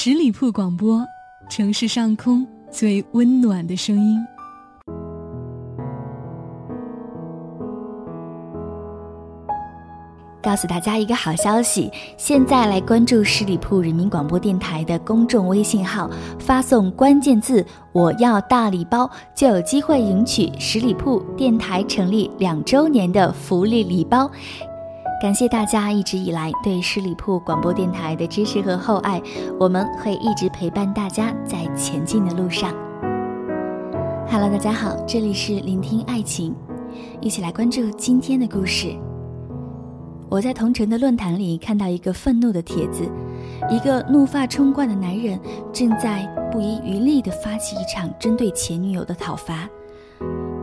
十里铺广播，城市上空最温暖的声音。告诉大家一个好消息，现在来关注十里铺人民广播电台的公众微信号，发送关键字“我要大礼包”，就有机会赢取十里铺电台成立两周年的福利礼包。感谢大家一直以来对十里铺广播电台的支持和厚爱，我们会一直陪伴大家在前进的路上。Hello，大家好，这里是聆听爱情，一起来关注今天的故事。我在同城的论坛里看到一个愤怒的帖子，一个怒发冲冠的男人正在不遗余力地发起一场针对前女友的讨伐。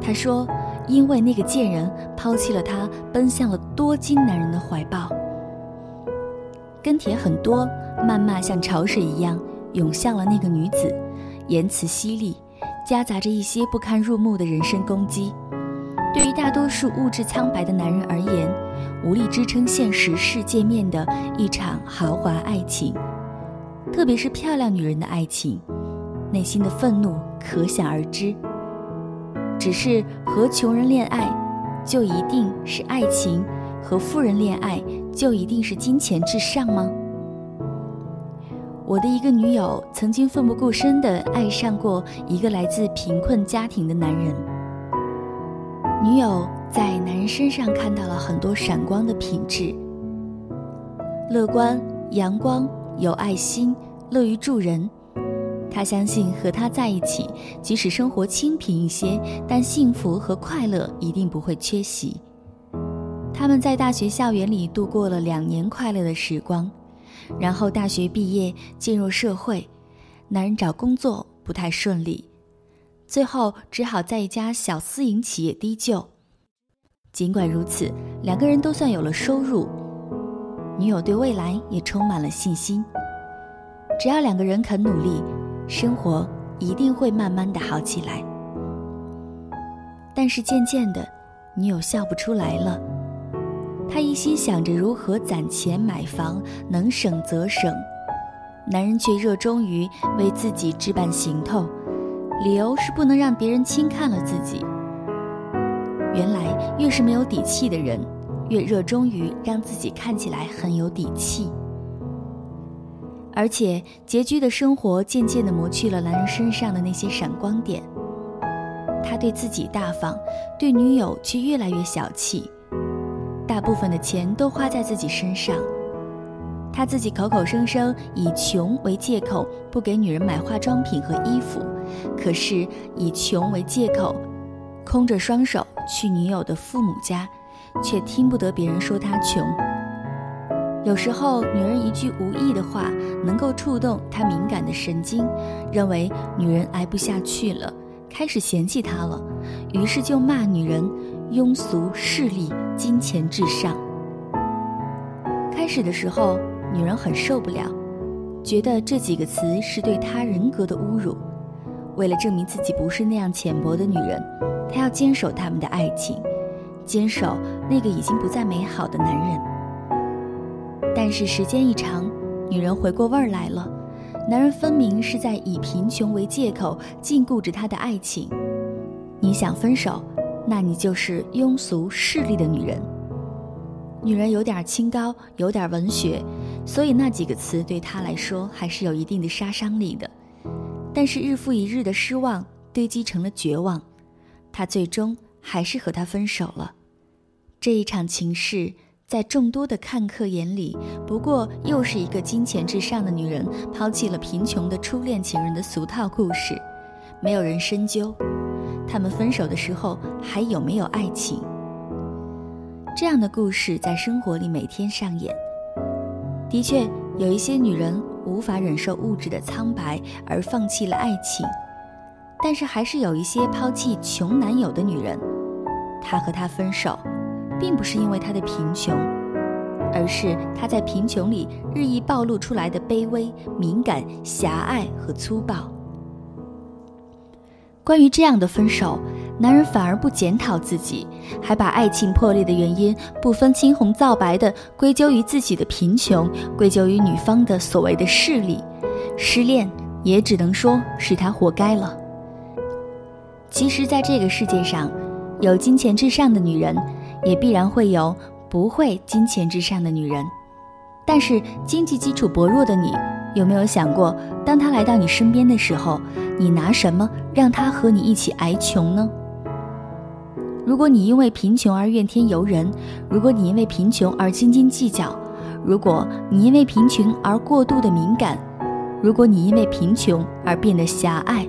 他说：“因为那个贱人抛弃了他，奔向了多金男人的怀抱。”跟帖很多，谩骂像潮水一样涌向了那个女子，言辞犀利，夹杂着一些不堪入目的人身攻击。对于大多数物质苍白的男人而言，无力支撑现实世界面的一场豪华爱情，特别是漂亮女人的爱情，内心的愤怒可想而知。只是和穷人恋爱，就一定是爱情；和富人恋爱，就一定是金钱至上吗？我的一个女友曾经奋不顾身地爱上过一个来自贫困家庭的男人。女友在男人身上看到了很多闪光的品质：乐观、阳光、有爱心、乐于助人。他相信和他在一起，即使生活清贫一些，但幸福和快乐一定不会缺席。他们在大学校园里度过了两年快乐的时光，然后大学毕业进入社会，男人找工作不太顺利。最后只好在一家小私营企业低就。尽管如此，两个人都算有了收入，女友对未来也充满了信心。只要两个人肯努力，生活一定会慢慢的好起来。但是渐渐的，女友笑不出来了。她一心想着如何攒钱买房，能省则省，男人却热衷于为自己置办行头。理由是不能让别人轻看了自己。原来，越是没有底气的人，越热衷于让自己看起来很有底气。而且，拮据的生活渐渐地磨去了男人身上的那些闪光点。他对自己大方，对女友却越来越小气，大部分的钱都花在自己身上。他自己口口声声以穷为借口，不给女人买化妆品和衣服。可是以穷为借口，空着双手去女友的父母家，却听不得别人说他穷。有时候，女人一句无意的话，能够触动他敏感的神经，认为女人挨不下去了，开始嫌弃他了，于是就骂女人庸俗、势利、金钱至上。开始的时候，女人很受不了，觉得这几个词是对她人格的侮辱。为了证明自己不是那样浅薄的女人，她要坚守他们的爱情，坚守那个已经不再美好的男人。但是时间一长，女人回过味儿来了，男人分明是在以贫穷为借口禁锢着她的爱情。你想分手，那你就是庸俗势利的女人。女人有点清高，有点文学，所以那几个词对她来说还是有一定的杀伤力的。但是日复一日的失望堆积成了绝望，他最终还是和他分手了。这一场情事在众多的看客眼里，不过又是一个金钱至上的女人抛弃了贫穷的初恋情人的俗套故事。没有人深究，他们分手的时候还有没有爱情？这样的故事在生活里每天上演。的确，有一些女人。无法忍受物质的苍白而放弃了爱情，但是还是有一些抛弃穷男友的女人，她和他分手，并不是因为他的贫穷，而是他在贫穷里日益暴露出来的卑微、敏感、狭隘和粗暴。关于这样的分手。男人反而不检讨自己，还把爱情破裂的原因不分青红皂白地归咎于自己的贫穷，归咎于女方的所谓的势力，失恋，也只能说是他活该了。其实，在这个世界上，有金钱至上的女人，也必然会有不会金钱至上的女人。但是，经济基础薄弱的你，有没有想过，当他来到你身边的时候，你拿什么让他和你一起挨穷呢？如果你因为贫穷而怨天尤人，如果你因为贫穷而斤斤计较，如果你因为贫穷而过度的敏感，如果你因为贫穷而变得狭隘，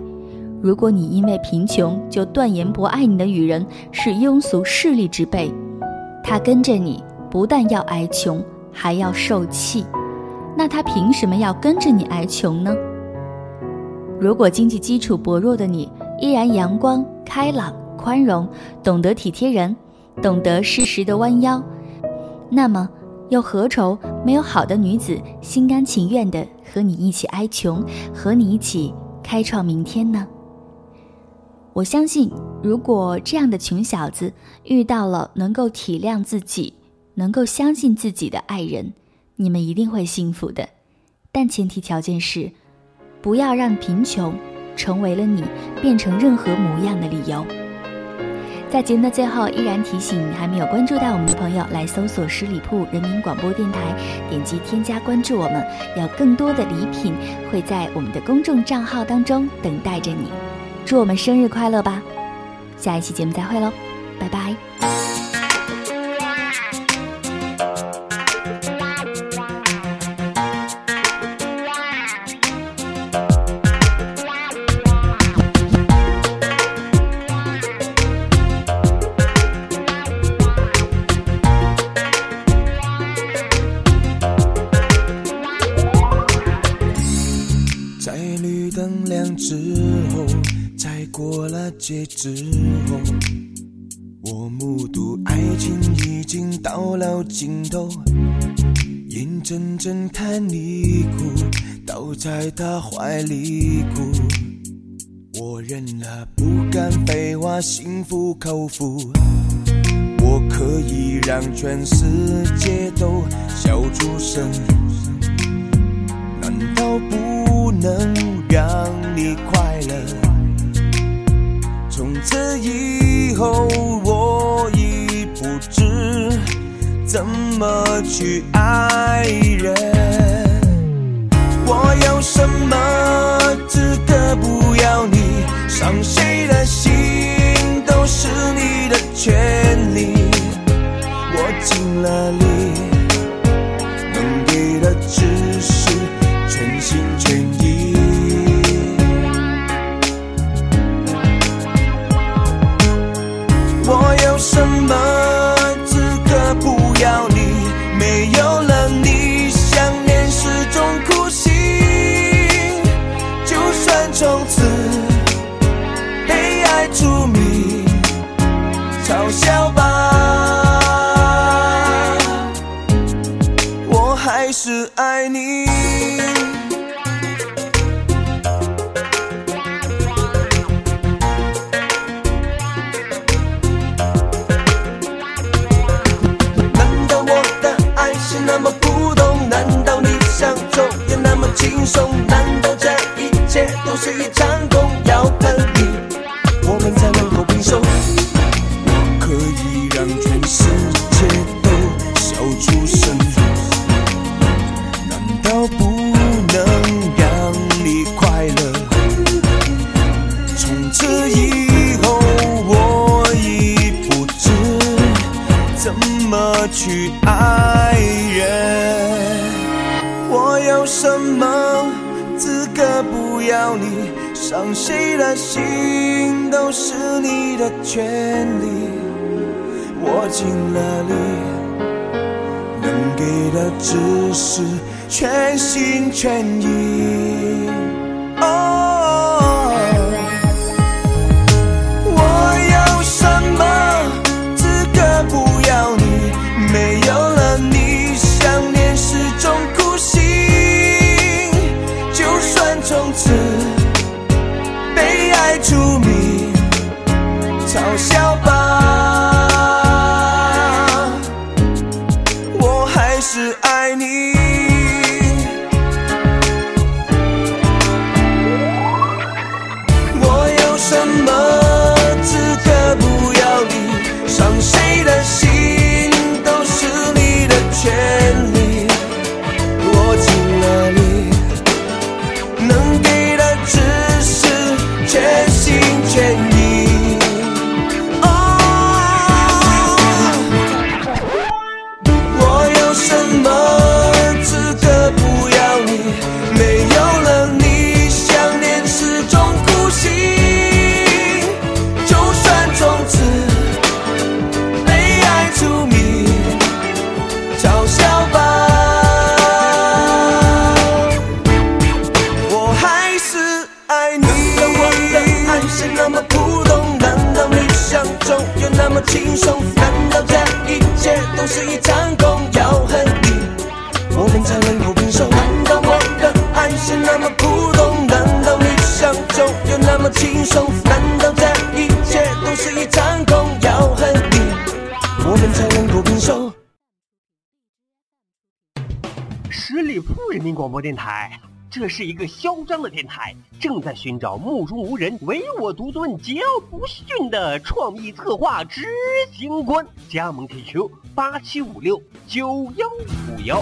如果你因为贫穷就断言不爱你的女人是庸俗势利之辈，他跟着你不但要挨穷。还要受气，那他凭什么要跟着你挨穷呢？如果经济基础薄弱的你依然阳光开朗、宽容，懂得体贴人，懂得适时的弯腰，那么又何愁没有好的女子心甘情愿的和你一起挨穷，和你一起开创明天呢？我相信，如果这样的穷小子遇到了能够体谅自己。能够相信自己的爱人，你们一定会幸福的，但前提条件是，不要让贫穷成为了你变成任何模样的理由。在节目的最后，依然提醒还没有关注到我们的朋友，来搜索十里铺人民广播电台，点击添加关注我们，有更多的礼品会在我们的公众账号当中等待着你。祝我们生日快乐吧！下一期节目再会喽，拜拜。过了街之后，我目睹爱情已经到了尽头，眼睁睁看你哭，倒在他怀里哭。我认了，不敢废话，心服口服。我可以让全世界都笑出声，难道不能后，我已不知怎么去爱人。我有什么资格不要你？伤谁的心都是你的权利。我尽了力，还是爱你。爱人。我有什么资格不要你？伤谁的心都是你的权利。我尽了力，能给的只是全心全意。那么普通？难道你想就有那么轻松？难道这一切都是一场空？要恨你，我们才能够平手？十里铺人民广播电台。这是一个嚣张的电台，正在寻找目中无人、唯我独尊、桀骜不驯的创意策划执行官。加盟 QQ 八七五六九幺五幺。